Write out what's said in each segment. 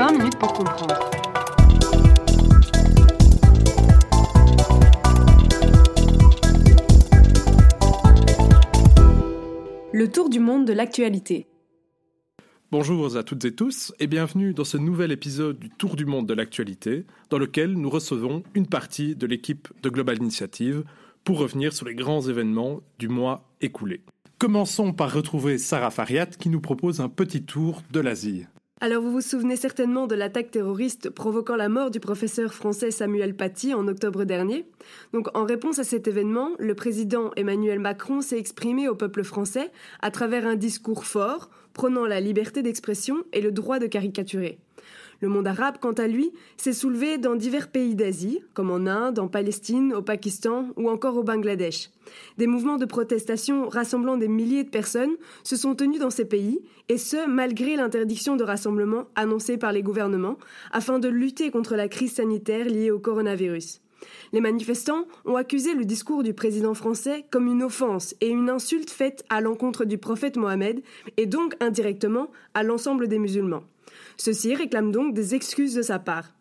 20 minutes pour comprendre. Le tour du monde de l'actualité. Bonjour à toutes et tous et bienvenue dans ce nouvel épisode du Tour du monde de l'actualité dans lequel nous recevons une partie de l'équipe de Global Initiative pour revenir sur les grands événements du mois écoulé. Commençons par retrouver Sarah Fariat qui nous propose un petit tour de l'Asie. Alors vous vous souvenez certainement de l'attaque terroriste provoquant la mort du professeur français Samuel Paty en octobre dernier. Donc en réponse à cet événement, le président Emmanuel Macron s'est exprimé au peuple français à travers un discours fort prônant la liberté d'expression et le droit de caricaturer. Le monde arabe, quant à lui, s'est soulevé dans divers pays d'Asie, comme en Inde, en Palestine, au Pakistan ou encore au Bangladesh. Des mouvements de protestation rassemblant des milliers de personnes se sont tenus dans ces pays, et ce, malgré l'interdiction de rassemblement annoncée par les gouvernements, afin de lutter contre la crise sanitaire liée au coronavirus. Les manifestants ont accusé le discours du président français comme une offense et une insulte faite à l'encontre du prophète Mohammed et donc indirectement à l'ensemble des musulmans. Ceux-ci réclament donc des excuses de sa part.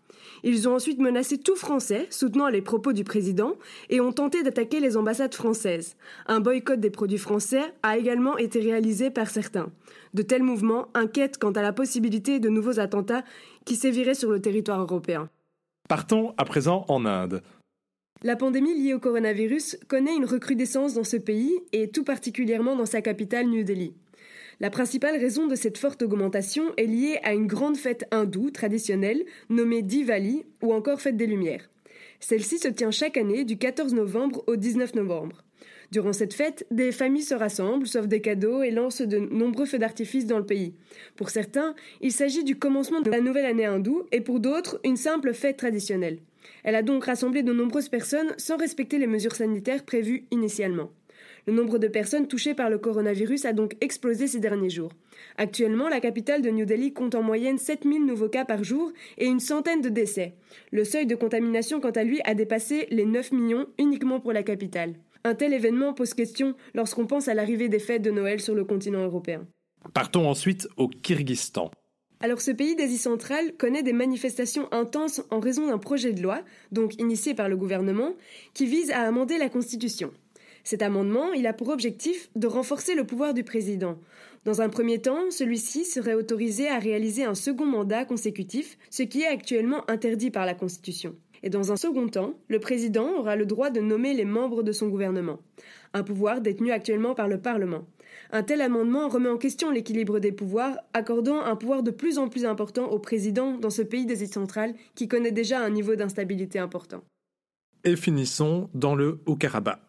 Ils ont ensuite menacé tout Français, soutenant les propos du président, et ont tenté d'attaquer les ambassades françaises. Un boycott des produits français a également été réalisé par certains. De tels mouvements inquiètent quant à la possibilité de nouveaux attentats qui séviraient sur le territoire européen. Partons à présent en Inde. La pandémie liée au coronavirus connaît une recrudescence dans ce pays et tout particulièrement dans sa capitale New Delhi. La principale raison de cette forte augmentation est liée à une grande fête hindoue traditionnelle nommée Diwali ou encore Fête des Lumières. Celle-ci se tient chaque année du 14 novembre au 19 novembre. Durant cette fête, des familles se rassemblent, sauvent des cadeaux et lancent de nombreux feux d'artifice dans le pays. Pour certains, il s'agit du commencement de la nouvelle année hindoue et pour d'autres, une simple fête traditionnelle. Elle a donc rassemblé de nombreuses personnes sans respecter les mesures sanitaires prévues initialement. Le nombre de personnes touchées par le coronavirus a donc explosé ces derniers jours. Actuellement, la capitale de New Delhi compte en moyenne 7000 nouveaux cas par jour et une centaine de décès. Le seuil de contamination, quant à lui, a dépassé les 9 millions uniquement pour la capitale. Un tel événement pose question lorsqu'on pense à l'arrivée des fêtes de Noël sur le continent européen. Partons ensuite au Kyrgyzstan. Alors ce pays d'Asie centrale connaît des manifestations intenses en raison d'un projet de loi, donc initié par le gouvernement, qui vise à amender la Constitution. Cet amendement, il a pour objectif de renforcer le pouvoir du président. Dans un premier temps, celui-ci serait autorisé à réaliser un second mandat consécutif, ce qui est actuellement interdit par la Constitution. Et dans un second temps, le président aura le droit de nommer les membres de son gouvernement, un pouvoir détenu actuellement par le Parlement. Un tel amendement remet en question l'équilibre des pouvoirs, accordant un pouvoir de plus en plus important au président dans ce pays d'Asie centrale qui connaît déjà un niveau d'instabilité important. Et finissons dans le Haut-Karabakh.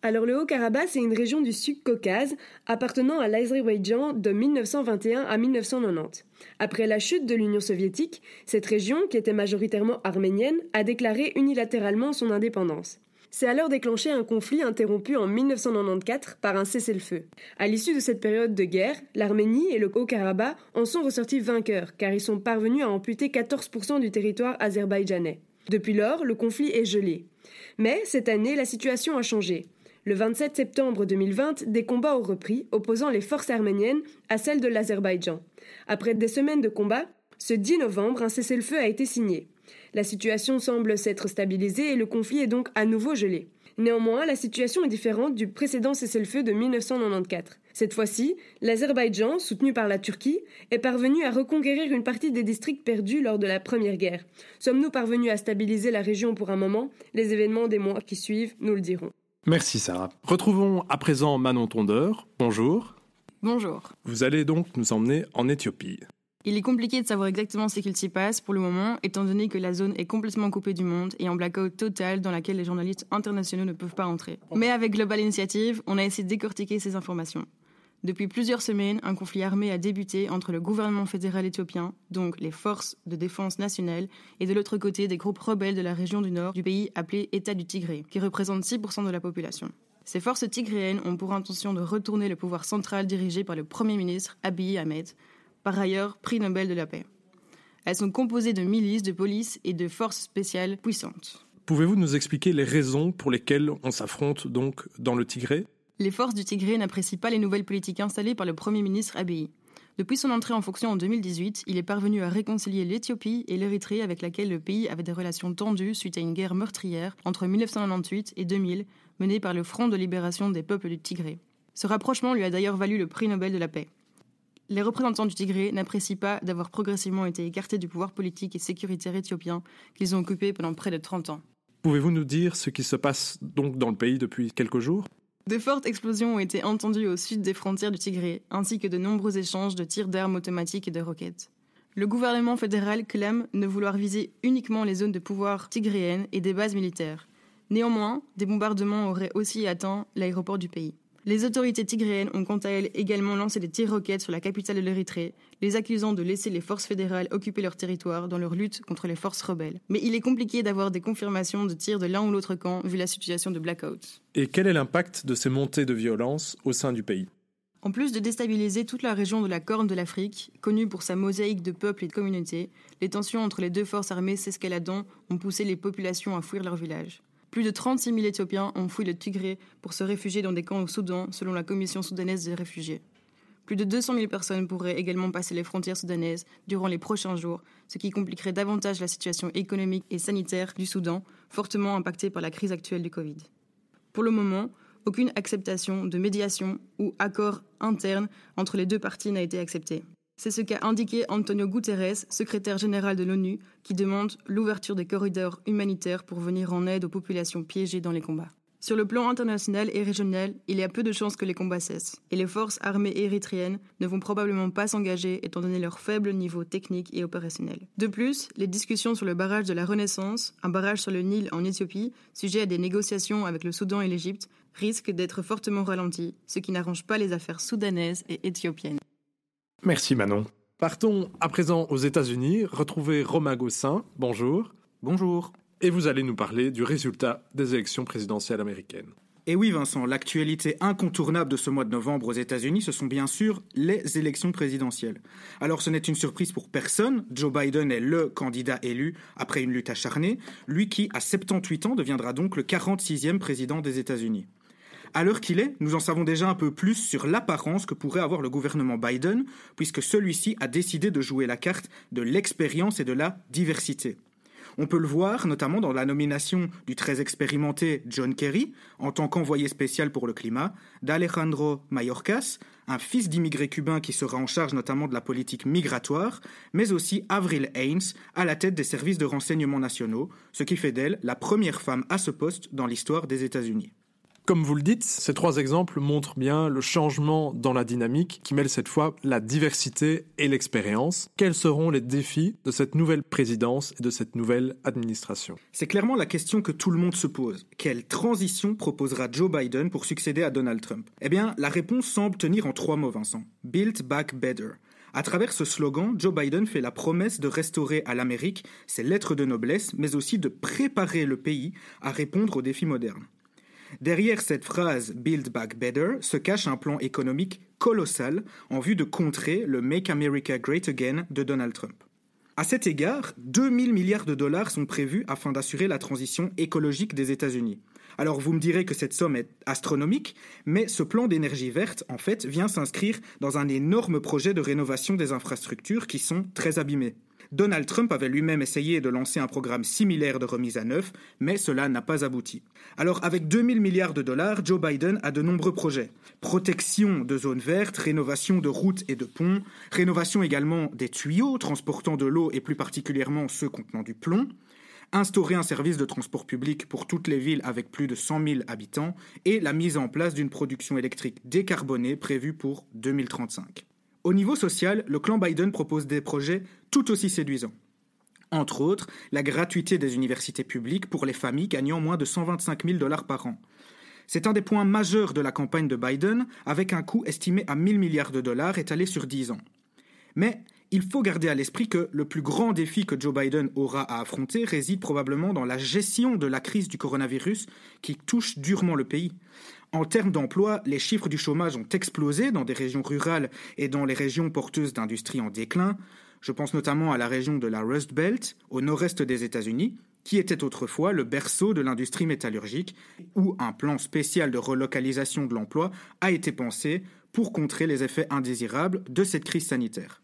Alors le Haut-Karabakh, c'est une région du Sud-Caucase appartenant à l'Azerbaïdjan de 1921 à 1990. Après la chute de l'Union soviétique, cette région, qui était majoritairement arménienne, a déclaré unilatéralement son indépendance. C'est alors déclenché un conflit interrompu en 1994 par un cessez-le-feu. À l'issue de cette période de guerre, l'Arménie et le Haut-Karabakh en sont ressortis vainqueurs car ils sont parvenus à amputer 14% du territoire azerbaïdjanais. Depuis lors, le conflit est gelé. Mais cette année, la situation a changé. Le 27 septembre 2020, des combats ont repris, opposant les forces arméniennes à celles de l'Azerbaïdjan. Après des semaines de combats, ce 10 novembre, un cessez-le-feu a été signé. La situation semble s'être stabilisée et le conflit est donc à nouveau gelé. Néanmoins, la situation est différente du précédent cessez-le-feu de 1994. Cette fois-ci, l'Azerbaïdjan, soutenu par la Turquie, est parvenu à reconquérir une partie des districts perdus lors de la Première Guerre. Sommes-nous parvenus à stabiliser la région pour un moment? Les événements des mois qui suivent nous le diront. Merci Sarah. Retrouvons à présent Manon Tondeur. Bonjour. Bonjour. Vous allez donc nous emmener en Éthiopie. Il est compliqué de savoir exactement ce qu'il s'y passe pour le moment, étant donné que la zone est complètement coupée du monde et en blackout total dans laquelle les journalistes internationaux ne peuvent pas entrer. Mais avec Global Initiative, on a essayé de décortiquer ces informations. Depuis plusieurs semaines, un conflit armé a débuté entre le gouvernement fédéral éthiopien, donc les forces de défense nationale, et de l'autre côté des groupes rebelles de la région du nord du pays appelé État du Tigré, qui représente 6% de la population. Ces forces tigréennes ont pour intention de retourner le pouvoir central dirigé par le Premier ministre Abiy Ahmed, par ailleurs prix Nobel de la paix. Elles sont composées de milices, de police et de forces spéciales puissantes. Pouvez-vous nous expliquer les raisons pour lesquelles on s'affronte donc dans le Tigré? Les forces du Tigré n'apprécient pas les nouvelles politiques installées par le Premier ministre Abiy. Depuis son entrée en fonction en 2018, il est parvenu à réconcilier l'Éthiopie et l'Érythrée avec laquelle le pays avait des relations tendues suite à une guerre meurtrière entre 1998 et 2000 menée par le Front de libération des peuples du Tigré. Ce rapprochement lui a d'ailleurs valu le prix Nobel de la paix. Les représentants du Tigré n'apprécient pas d'avoir progressivement été écartés du pouvoir politique et sécuritaire éthiopien qu'ils ont occupé pendant près de 30 ans. Pouvez-vous nous dire ce qui se passe donc dans le pays depuis quelques jours? De fortes explosions ont été entendues au sud des frontières du Tigré, ainsi que de nombreux échanges de tirs d'armes automatiques et de roquettes. Le gouvernement fédéral clame ne vouloir viser uniquement les zones de pouvoir tigréennes et des bases militaires. Néanmoins, des bombardements auraient aussi atteint l'aéroport du pays. Les autorités tigréennes ont quant à elles également lancé des tirs roquettes sur la capitale de l'Érythrée, les accusant de laisser les forces fédérales occuper leur territoire dans leur lutte contre les forces rebelles. Mais il est compliqué d'avoir des confirmations de tirs de l'un ou l'autre camp vu la situation de blackout. Et quel est l'impact de ces montées de violence au sein du pays? En plus de déstabiliser toute la région de la Corne de l'Afrique, connue pour sa mosaïque de peuples et de communautés, les tensions entre les deux forces armées s'escaladant ont poussé les populations à fuir leurs villages. Plus de 36 000 Éthiopiens ont fui le Tigré pour se réfugier dans des camps au Soudan, selon la Commission soudanaise des réfugiés. Plus de 200 000 personnes pourraient également passer les frontières soudanaises durant les prochains jours, ce qui compliquerait davantage la situation économique et sanitaire du Soudan, fortement impactée par la crise actuelle du Covid. Pour le moment, aucune acceptation de médiation ou accord interne entre les deux parties n'a été acceptée. C'est ce qu'a indiqué Antonio Guterres, secrétaire général de l'ONU, qui demande l'ouverture des corridors humanitaires pour venir en aide aux populations piégées dans les combats. Sur le plan international et régional, il y a peu de chances que les combats cessent, et les forces armées érythréennes ne vont probablement pas s'engager étant donné leur faible niveau technique et opérationnel. De plus, les discussions sur le barrage de la Renaissance, un barrage sur le Nil en Éthiopie, sujet à des négociations avec le Soudan et l'Égypte, risquent d'être fortement ralenties, ce qui n'arrange pas les affaires soudanaises et éthiopiennes. Merci Manon. Partons à présent aux États-Unis, retrouver Romain Gossin. Bonjour. Bonjour. Et vous allez nous parler du résultat des élections présidentielles américaines. Et oui Vincent, l'actualité incontournable de ce mois de novembre aux États-Unis, ce sont bien sûr les élections présidentielles. Alors ce n'est une surprise pour personne, Joe Biden est le candidat élu après une lutte acharnée, lui qui, à 78 ans, deviendra donc le 46e président des États-Unis. À l'heure qu'il est, nous en savons déjà un peu plus sur l'apparence que pourrait avoir le gouvernement Biden, puisque celui-ci a décidé de jouer la carte de l'expérience et de la diversité. On peut le voir notamment dans la nomination du très expérimenté John Kerry en tant qu'envoyé spécial pour le climat, d'Alejandro Mayorkas, un fils d'immigrés cubains qui sera en charge notamment de la politique migratoire, mais aussi Avril Haines à la tête des services de renseignement nationaux, ce qui fait d'elle la première femme à ce poste dans l'histoire des États-Unis. Comme vous le dites, ces trois exemples montrent bien le changement dans la dynamique qui mêle cette fois la diversité et l'expérience. Quels seront les défis de cette nouvelle présidence et de cette nouvelle administration? C'est clairement la question que tout le monde se pose. Quelle transition proposera Joe Biden pour succéder à Donald Trump? Eh bien, la réponse semble tenir en trois mots, Vincent. Build back better. À travers ce slogan, Joe Biden fait la promesse de restaurer à l'Amérique ses lettres de noblesse, mais aussi de préparer le pays à répondre aux défis modernes. Derrière cette phrase Build Back Better se cache un plan économique colossal en vue de contrer le Make America Great Again de Donald Trump. À cet égard, 2000 milliards de dollars sont prévus afin d'assurer la transition écologique des États-Unis. Alors vous me direz que cette somme est astronomique, mais ce plan d'énergie verte, en fait, vient s'inscrire dans un énorme projet de rénovation des infrastructures qui sont très abîmées. Donald Trump avait lui-même essayé de lancer un programme similaire de remise à neuf, mais cela n'a pas abouti. Alors avec 2000 milliards de dollars, Joe Biden a de nombreux projets. Protection de zones vertes, rénovation de routes et de ponts, rénovation également des tuyaux transportant de l'eau et plus particulièrement ceux contenant du plomb, instaurer un service de transport public pour toutes les villes avec plus de 100 000 habitants et la mise en place d'une production électrique décarbonée prévue pour 2035. Au niveau social, le clan Biden propose des projets tout aussi séduisants. Entre autres, la gratuité des universités publiques pour les familles gagnant moins de 125 000 dollars par an. C'est un des points majeurs de la campagne de Biden, avec un coût estimé à 1000 milliards de dollars étalé sur 10 ans. Mais il faut garder à l'esprit que le plus grand défi que Joe Biden aura à affronter réside probablement dans la gestion de la crise du coronavirus qui touche durement le pays. En termes d'emploi, les chiffres du chômage ont explosé dans des régions rurales et dans les régions porteuses d'industries en déclin. Je pense notamment à la région de la Rust Belt, au nord-est des États-Unis, qui était autrefois le berceau de l'industrie métallurgique, où un plan spécial de relocalisation de l'emploi a été pensé pour contrer les effets indésirables de cette crise sanitaire.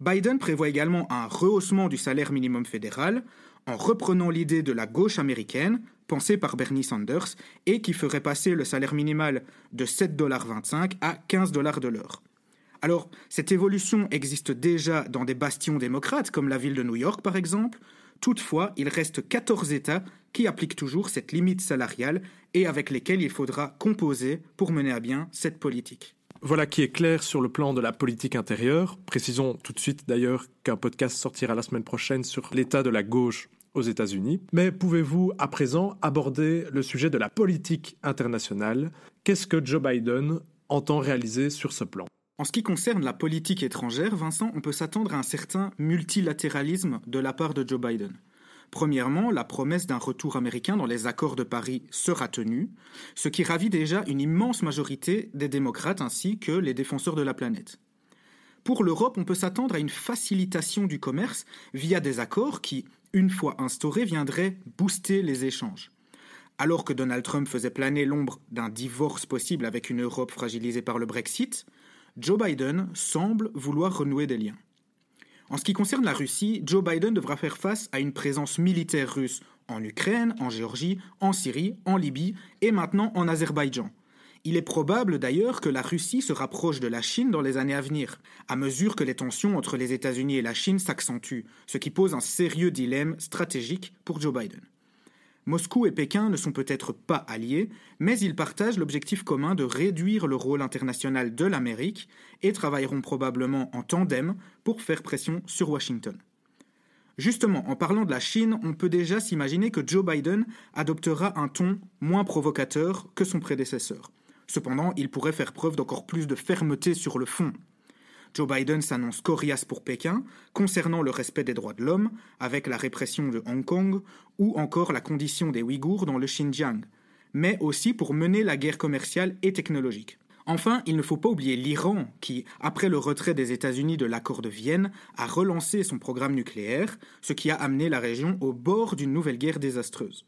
Biden prévoit également un rehaussement du salaire minimum fédéral, en reprenant l'idée de la gauche américaine, pensée par Bernie Sanders, et qui ferait passer le salaire minimal de 7,25$ à 15$ de l'heure. Alors, cette évolution existe déjà dans des bastions démocrates, comme la ville de New York par exemple. Toutefois, il reste 14 États qui appliquent toujours cette limite salariale et avec lesquels il faudra composer pour mener à bien cette politique. Voilà qui est clair sur le plan de la politique intérieure. Précisons tout de suite d'ailleurs qu'un podcast sortira la semaine prochaine sur l'état de la gauche aux États-Unis. Mais pouvez-vous à présent aborder le sujet de la politique internationale? Qu'est-ce que Joe Biden entend réaliser sur ce plan? En ce qui concerne la politique étrangère, Vincent, on peut s'attendre à un certain multilatéralisme de la part de Joe Biden. Premièrement, la promesse d'un retour américain dans les accords de Paris sera tenue, ce qui ravit déjà une immense majorité des démocrates ainsi que les défenseurs de la planète. Pour l'Europe, on peut s'attendre à une facilitation du commerce via des accords qui, une fois instaurés, viendraient booster les échanges. Alors que Donald Trump faisait planer l'ombre d'un divorce possible avec une Europe fragilisée par le Brexit, Joe Biden semble vouloir renouer des liens. En ce qui concerne la Russie, Joe Biden devra faire face à une présence militaire russe en Ukraine, en Géorgie, en Syrie, en Libye et maintenant en Azerbaïdjan. Il est probable d'ailleurs que la Russie se rapproche de la Chine dans les années à venir, à mesure que les tensions entre les États-Unis et la Chine s'accentuent, ce qui pose un sérieux dilemme stratégique pour Joe Biden. Moscou et Pékin ne sont peut-être pas alliés, mais ils partagent l'objectif commun de réduire le rôle international de l'Amérique et travailleront probablement en tandem pour faire pression sur Washington. Justement, en parlant de la Chine, on peut déjà s'imaginer que Joe Biden adoptera un ton moins provocateur que son prédécesseur. Cependant, il pourrait faire preuve d'encore plus de fermeté sur le fond. Joe Biden s'annonce coriace pour Pékin concernant le respect des droits de l'homme, avec la répression de Hong Kong ou encore la condition des Ouïghours dans le Xinjiang, mais aussi pour mener la guerre commerciale et technologique. Enfin, il ne faut pas oublier l'Iran qui, après le retrait des États-Unis de l'accord de Vienne, a relancé son programme nucléaire, ce qui a amené la région au bord d'une nouvelle guerre désastreuse.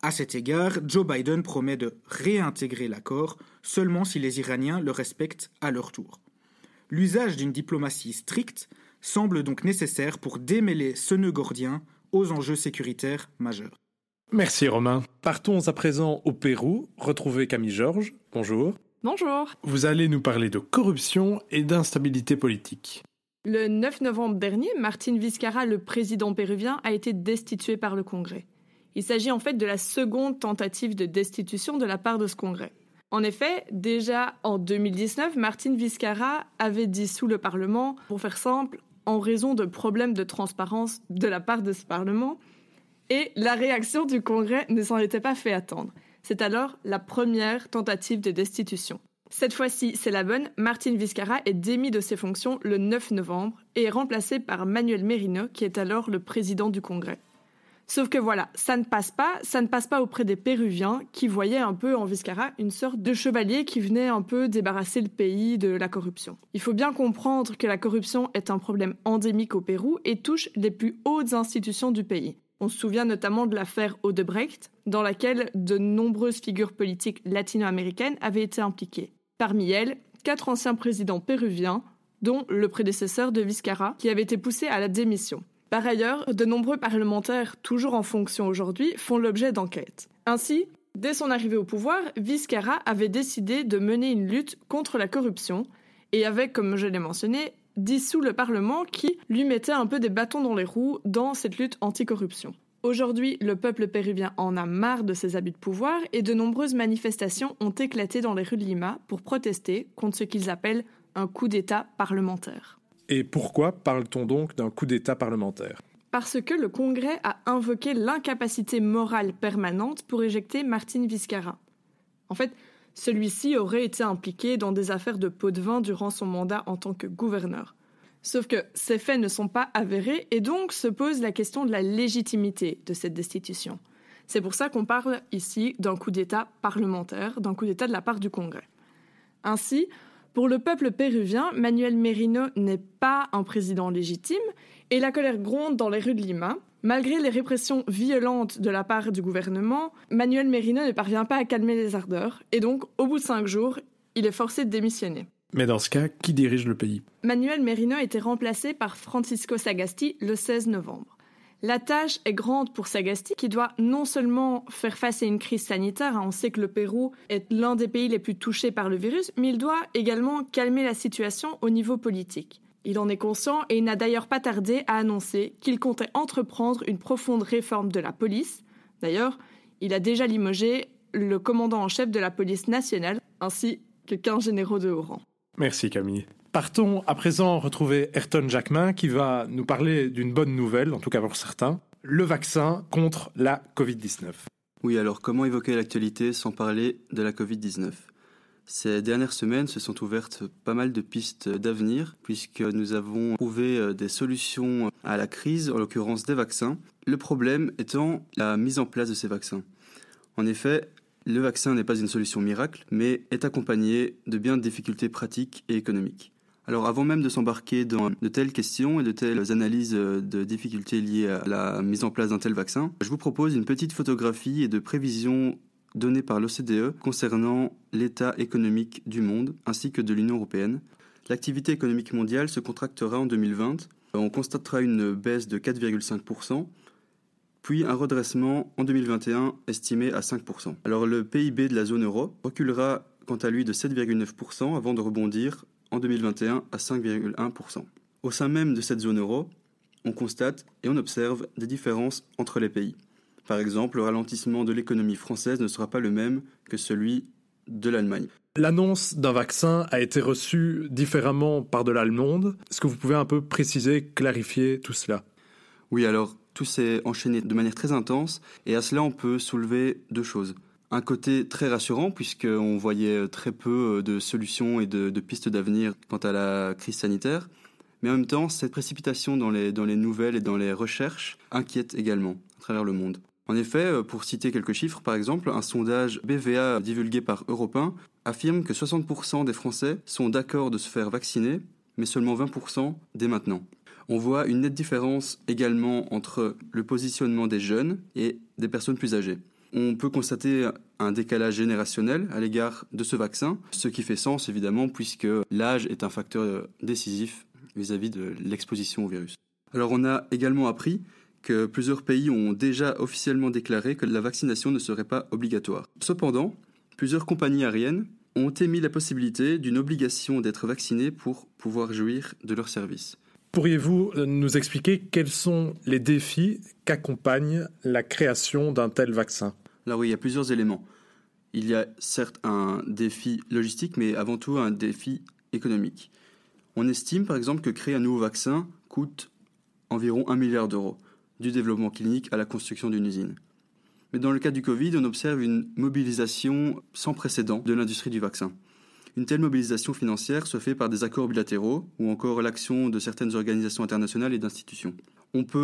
À cet égard, Joe Biden promet de réintégrer l'accord seulement si les Iraniens le respectent à leur tour. L'usage d'une diplomatie stricte semble donc nécessaire pour démêler ce nœud gordien aux enjeux sécuritaires majeurs. Merci Romain. Partons à présent au Pérou, retrouver Camille Georges. Bonjour. Bonjour. Vous allez nous parler de corruption et d'instabilité politique. Le 9 novembre dernier, Martin Vizcarra, le président péruvien, a été destitué par le Congrès. Il s'agit en fait de la seconde tentative de destitution de la part de ce Congrès. En effet, déjà en 2019, Martin Vizcarra avait dissous le Parlement, pour faire simple, en raison de problèmes de transparence de la part de ce Parlement, et la réaction du Congrès ne s'en était pas fait attendre. C'est alors la première tentative de destitution. Cette fois-ci, c'est la bonne, Martin Vizcarra est démis de ses fonctions le 9 novembre et est remplacé par Manuel Merino, qui est alors le président du Congrès. Sauf que voilà, ça ne passe pas, ça ne passe pas auprès des Péruviens qui voyaient un peu en Vizcarra une sorte de chevalier qui venait un peu débarrasser le pays de la corruption. Il faut bien comprendre que la corruption est un problème endémique au Pérou et touche les plus hautes institutions du pays. On se souvient notamment de l'affaire Odebrecht, dans laquelle de nombreuses figures politiques latino-américaines avaient été impliquées. Parmi elles, quatre anciens présidents péruviens, dont le prédécesseur de Vizcarra, qui avait été poussé à la démission. Par ailleurs, de nombreux parlementaires, toujours en fonction aujourd'hui, font l'objet d'enquêtes. Ainsi, dès son arrivée au pouvoir, Vizcarra avait décidé de mener une lutte contre la corruption et avait, comme je l'ai mentionné, dissous le Parlement qui lui mettait un peu des bâtons dans les roues dans cette lutte anticorruption. Aujourd'hui, le peuple péruvien en a marre de ses abus de pouvoir et de nombreuses manifestations ont éclaté dans les rues de Lima pour protester contre ce qu'ils appellent un coup d'État parlementaire. Et pourquoi parle-t-on donc d'un coup d'État parlementaire? Parce que le Congrès a invoqué l'incapacité morale permanente pour éjecter Martin Vizcarra. En fait, celui-ci aurait été impliqué dans des affaires de pot de vin durant son mandat en tant que gouverneur. Sauf que ces faits ne sont pas avérés et donc se pose la question de la légitimité de cette destitution. C'est pour ça qu'on parle ici d'un coup d'État parlementaire, d'un coup d'État de la part du Congrès. Ainsi, pour le peuple péruvien, Manuel Merino n'est pas un président légitime et la colère gronde dans les rues de Lima. Malgré les répressions violentes de la part du gouvernement, Manuel Merino ne parvient pas à calmer les ardeurs, et donc, au bout de cinq jours, il est forcé de démissionner. Mais dans ce cas, qui dirige le pays? Manuel Merino a été remplacé par Francisco Sagasti le 16 novembre. La tâche est grande pour Sagasti qui doit non seulement faire face à une crise sanitaire, hein, on sait que le Pérou est l'un des pays les plus touchés par le virus, mais il doit également calmer la situation au niveau politique. Il en est conscient et il n'a d'ailleurs pas tardé à annoncer qu'il comptait entreprendre une profonde réforme de la police. D'ailleurs, il a déjà limogé le commandant en chef de la police nationale ainsi que 15 généraux de haut rang. Merci Camille. Partons à présent retrouver Ayrton Jacquemin qui va nous parler d'une bonne nouvelle, en tout cas pour certains, le vaccin contre la Covid-19. Oui, alors comment évoquer l'actualité sans parler de la Covid-19 ces dernières semaines se sont ouvertes pas mal de pistes d'avenir puisque nous avons trouvé euh, des solutions à la crise, en l'occurrence des vaccins. Le problème étant la mise en place de ces vaccins. En effet, le vaccin n'est pas une solution miracle, mais est accompagné de bien de difficultés pratiques et économiques. Alors avant même de s'embarquer dans de telles questions et de telles analyses de difficultés liées à la mise en place d'un tel vaccin, je vous propose une petite photographie et de prévisions données par l'OCDE concernant l'état économique du monde ainsi que de l'Union européenne. L'activité économique mondiale se contractera en 2020. On constatera une baisse de 4,5%, puis un redressement en 2021 estimé à 5%. Alors le PIB de la zone euro reculera quant à lui de 7,9% avant de rebondir en 2021 à 5,1%. Au sein même de cette zone euro, on constate et on observe des différences entre les pays. Par exemple, le ralentissement de l'économie française ne sera pas le même que celui de l'Allemagne. L'annonce d'un vaccin a été reçue différemment par de l'allemande. Est-ce que vous pouvez un peu préciser, clarifier tout cela? Oui, alors tout s'est enchaîné de manière très intense et à cela on peut soulever deux choses. Un côté très rassurant puisqu'on voyait très peu de solutions et de, pistes d'avenir quant à la crise sanitaire. Mais en même temps, cette précipitation dans les, dans les nouvelles et dans les recherches inquiète également à travers le monde. En effet, euh, pour citer quelques chiffres, par exemple, un sondage BVA divulgué par Europe affirme que 60% des Français sont d'accord de se faire vacciner, mais seulement 20% dès maintenant. On voit une nette différence également entre le positionnement des jeunes et des personnes plus âgées. On peut constater un décalage générationnel à l'égard de ce vaccin, ce qui fait sens évidemment puisque l'âge est un facteur décisif vis-à-vis de l'exposition au virus. Alors on a également appris que plusieurs pays ont déjà officiellement déclaré que la vaccination ne serait pas obligatoire. Cependant, plusieurs compagnies aériennes ont émis la possibilité d'une obligation d'être vacciné pour pouvoir jouir de leurs services. Pourriez-vous euh, nous expliquer quels sont les défis qu'accompagne la création d'un tel vaccin? Là oui, il y a plusieurs éléments. Il y a certes un défi logistique, mais avant tout un défi économique. On estime par exemple que créer un nouveau vaccin coûte environ un milliard d'euros du développement clinique à la construction d'une usine. Mais dans le cas du Covid, on observe une mobilisation sans précédent de l'industrie du vaccin. Une telle mobilisation financière se fait par des accords bilatéraux ou encore l'action de certaines organisations internationales et d'institutions. On peut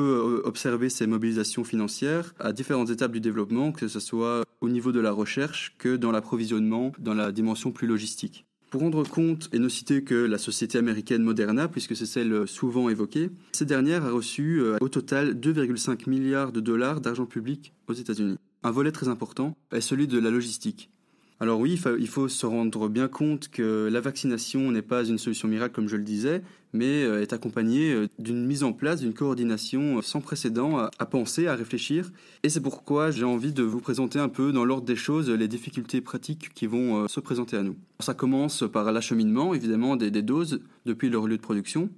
euh, observer ces mobilisations financières à différentes étapes du développement, que ce soit au niveau de la recherche que dans l'approvisionnement, dans la dimension plus logistique. Pour rendre compte et ne citer que la société américaine Moderna, puisque c'est celle souvent évoquée, cette dernière a reçu euh, au total 2,5 milliards de dollars d'argent public aux États-Unis. Un volet très important est celui de la logistique. Alors oui, il faut se rendre bien compte que la vaccination n'est pas une solution miracle comme je le disais, mais euh, est accompagnée euh, d'une mise en place, d'une coordination euh, sans précédent à, penser, à réfléchir. Et c'est pourquoi j'ai envie de vous présenter un peu dans l'ordre des choses les difficultés pratiques qui vont se présenter à nous. Ça commence par l'acheminement, évidemment, des, doses depuis leur lieu de production.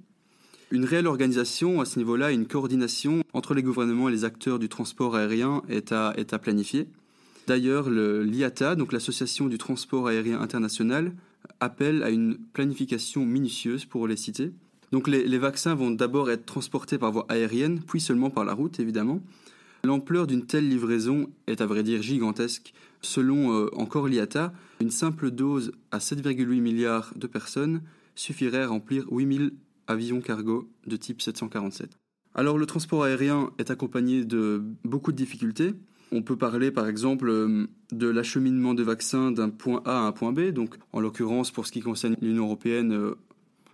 Une réelle organisation à ce niveau-là, une coordination entre les gouvernements et les acteurs du transport aérien est à, est à planifier. D'ailleurs, l'IATA, donc l'Association du transport aérien international, appelle à une planification minutieuse pour les citer. Donc les, vaccins vont d'abord être transportés par voie aérienne, puis seulement par la route, évidemment. L'ampleur d'une telle livraison est à vrai dire gigantesque. Selon euh, encore l'IATA, une simple dose à 7,8 milliards de personnes suffirait à remplir 8000 avions cargo de type 747. Alors le transport aérien est accompagné de beaucoup de difficultés. On peut parler par exemple euh, de l'acheminement de vaccins d'un point A à un point B. Donc, en l'occurrence, pour ce qui concerne l'Union européenne, euh,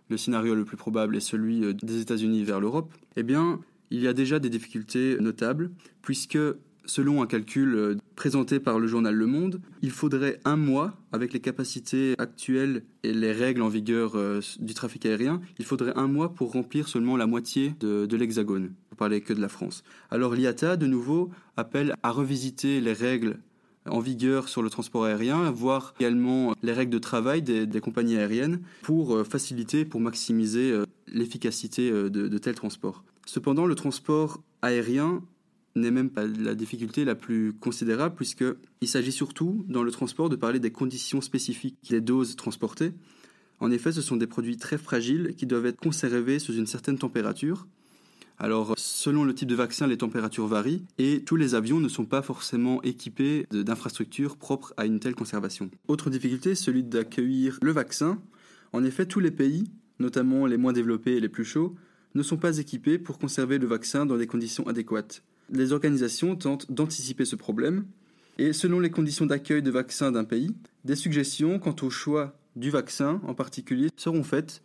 le scénario le plus probable est celui euh, des États-Unis vers l'Europe. Eh bien, il y a déjà des difficultés notables, puisque selon un calcul présenté par le journal Le Monde, il faudrait un mois, avec les capacités actuelles et les règles en vigueur du trafic aérien, il faudrait un mois pour remplir seulement la moitié de l'Hexagone, pour parler que de la France. Alors l'IATA, de nouveau, appelle à revisiter les règles en vigueur sur le transport aérien, voire également les règles de travail des, compagnies aériennes pour euh, faciliter, pour maximiser euh, l'efficacité euh, de, de tels transports. Cependant, le transport aérien n'est même pas la difficulté la plus considérable puisqu'il s'agit surtout dans le transport de parler des conditions spécifiques des doses transportées. En effet, ce sont des produits très fragiles qui doivent être conservés sous une certaine température alors, selon le type de vaccin, les températures varient et tous les avions ne sont pas forcément équipés d'infrastructures propres à une telle conservation. Autre difficulté, celui d'accueillir le vaccin. En effet, tous les pays, notamment les moins développés et les plus chauds, ne sont pas équipés pour conserver le vaccin dans des conditions adéquates. Les organisations tentent d'anticiper ce problème et selon les conditions d'accueil de vaccins d'un pays, des suggestions quant au choix du vaccin en particulier seront faites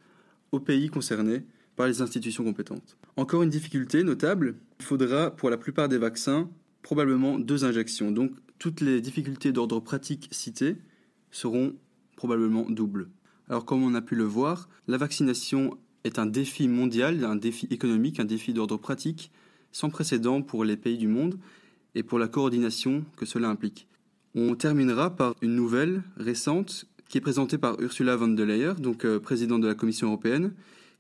aux pays concernés par les institutions compétentes. Encore une difficulté notable, il faudra pour la plupart des vaccins probablement deux injections. Donc toutes les difficultés d'ordre pratique citées seront probablement doubles. Alors comme on a pu le voir, la vaccination est un défi mondial, un défi économique, un défi d'ordre pratique sans précédent pour les pays du monde et pour la coordination que cela implique. On terminera par une nouvelle récente qui est présentée par Ursula von der Leyen, donc euh, présidente de la Commission européenne,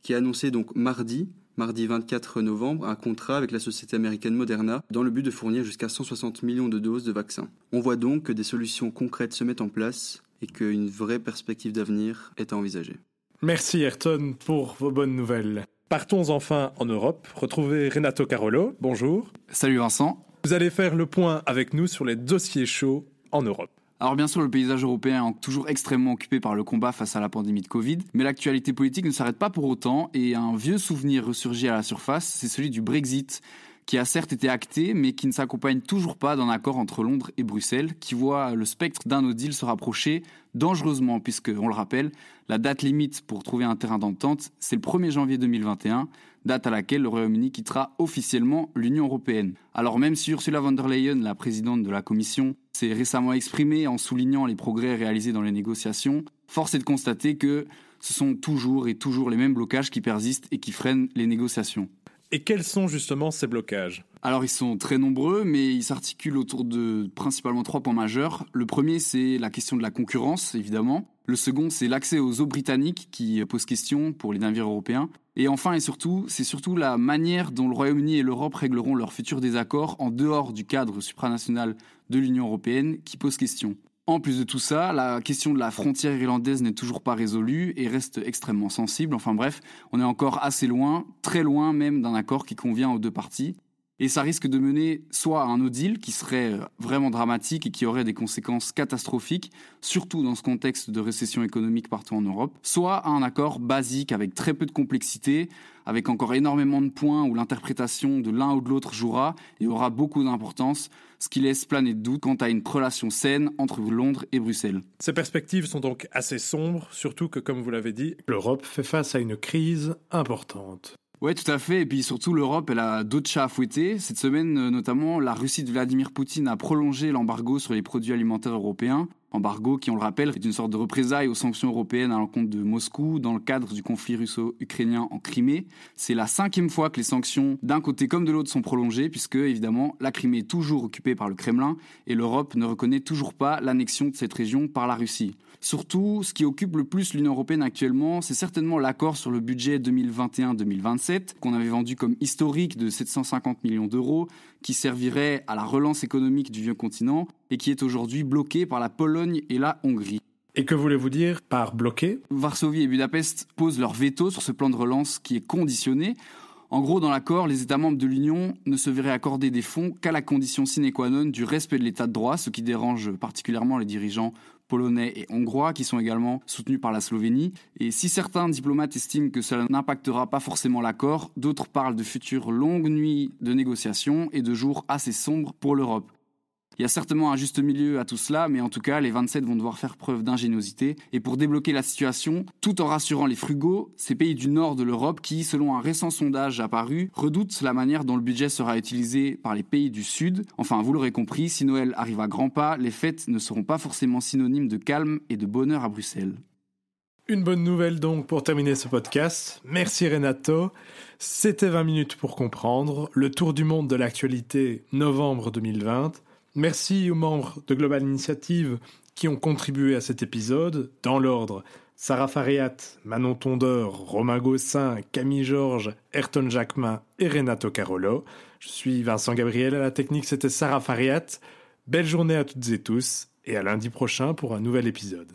qui a annoncé donc mardi mardi 24 novembre, un contrat avec la société américaine Moderna dans le but de fournir jusqu'à 160 millions de doses de vaccins. On voit donc que des solutions concrètes se mettent en place et qu'une vraie perspective d'avenir est à envisager. Merci Ayrton pour vos bonnes nouvelles. Partons enfin en Europe, retrouver Renato Carolo. Bonjour. Salut Vincent. Vous allez faire le point avec nous sur les dossiers chauds en Europe. Alors bien sûr, le paysage européen est toujours extrêmement occupé par le combat face à la pandémie de Covid, mais l'actualité politique ne s'arrête pas pour autant et un vieux souvenir ressurgit à la surface, c'est celui du Brexit qui a certes été acté, mais qui ne s'accompagne toujours pas d'un accord entre Londres et Bruxelles, qui voit le spectre d'un no deal se rapprocher dangereusement, puisque, on le rappelle, la date limite pour trouver un terrain d'entente, c'est le 1er janvier 2021, date à laquelle le Royaume-Uni quittera officiellement l'Union européenne. Alors même si Ursula von der Leyen, la présidente de la Commission, s'est récemment exprimée en soulignant les progrès réalisés dans les négociations, force est de constater que ce sont toujours et toujours les mêmes blocages qui persistent et qui freinent les négociations. Et quels sont justement ces blocages? Alors ils sont très nombreux, mais ils s'articulent autour de principalement trois points majeurs. Le premier, c'est la question de la concurrence, évidemment. Le second, c'est l'accès aux eaux britanniques qui pose question pour les navires européens. Et enfin et surtout, c'est surtout la manière dont le Royaume-Uni et l'Europe régleront leurs futurs désaccords en dehors du cadre supranational de l'Union européenne qui pose question. En plus de tout ça, la question de la frontière irlandaise n'est toujours pas résolue et reste extrêmement sensible. Enfin bref, on est encore assez loin, très loin même d'un accord qui convient aux deux parties. Et ça risque de mener soit à un no deal qui serait vraiment dramatique et qui aurait des conséquences catastrophiques, surtout dans ce contexte de récession économique partout en Europe, soit à un accord basique avec très peu de complexité, avec encore énormément de points où l'interprétation de l'un ou de l'autre jouera et aura beaucoup d'importance, ce qui laisse planer de doute quant à une relation saine entre Londres et Bruxelles. Ces perspectives sont donc assez sombres, surtout que, comme vous l'avez dit, l'Europe fait face à une crise importante. Ouais, tout à fait. Et puis surtout, l'Europe, elle a d'autres chats à fouetter. Cette semaine, euh, notamment, la Russie de Vladimir Poutine a prolongé l'embargo sur les produits alimentaires européens. Embargo qui, on le rappelle, est une sorte de représailles aux sanctions européennes à l'encontre de Moscou dans le cadre du conflit russo-ukrainien en Crimée. C'est la cinquième fois que les sanctions d'un côté comme de l'autre sont prolongées, puisque évidemment la Crimée est toujours occupée par le Kremlin et l'Europe ne reconnaît toujours pas l'annexion de cette région par la Russie. Surtout, ce qui occupe le plus l'Union européenne actuellement, c'est certainement l'accord sur le budget 2021-2027, qu'on avait vendu comme historique de 750 millions d'euros, qui servirait à la relance économique du vieux continent et qui est aujourd'hui bloqué par la Pologne et la Hongrie. Et que voulez-vous dire par bloqué? Varsovie et Budapest posent leur veto sur ce plan de relance qui est conditionné. En gros, dans l'accord, les États membres de l'Union ne se verraient accorder des fonds qu'à la condition sine qua non du respect de l'état de droit, ce qui dérange particulièrement les dirigeants polonais et hongrois qui sont également soutenus par la Slovénie. Et si certains diplomates estiment que cela n'impactera pas forcément l'accord, d'autres parlent de futures longues nuits de négociations et de jours assez sombres pour l'Europe. Il y a certainement un juste milieu à tout cela, mais en tout cas, les 27 vont devoir faire preuve d'ingéniosité. Et pour débloquer la situation, tout en rassurant les frugaux, ces pays du nord de l'Europe qui, selon un récent sondage apparu, redoutent la manière dont le budget sera utilisé par les pays du sud. Enfin, vous l'aurez compris, si Noël arrive à grands pas, les fêtes ne seront pas forcément synonymes de calme et de bonheur à Bruxelles. Une bonne nouvelle donc pour terminer ce podcast. Merci Renato. C'était 20 minutes pour comprendre le tour du monde de l'actualité novembre 2020. Merci aux membres de Global Initiative qui ont contribué à cet épisode, dans l'ordre Sarah Fariat, Manon Tondeur, Romain Gossin, Camille Georges, Ayrton Jacquemin et Renato Carolo. Je suis Vincent Gabriel, à la technique c'était Sarah Fariat. Belle journée à toutes et tous, et à lundi prochain pour un nouvel épisode.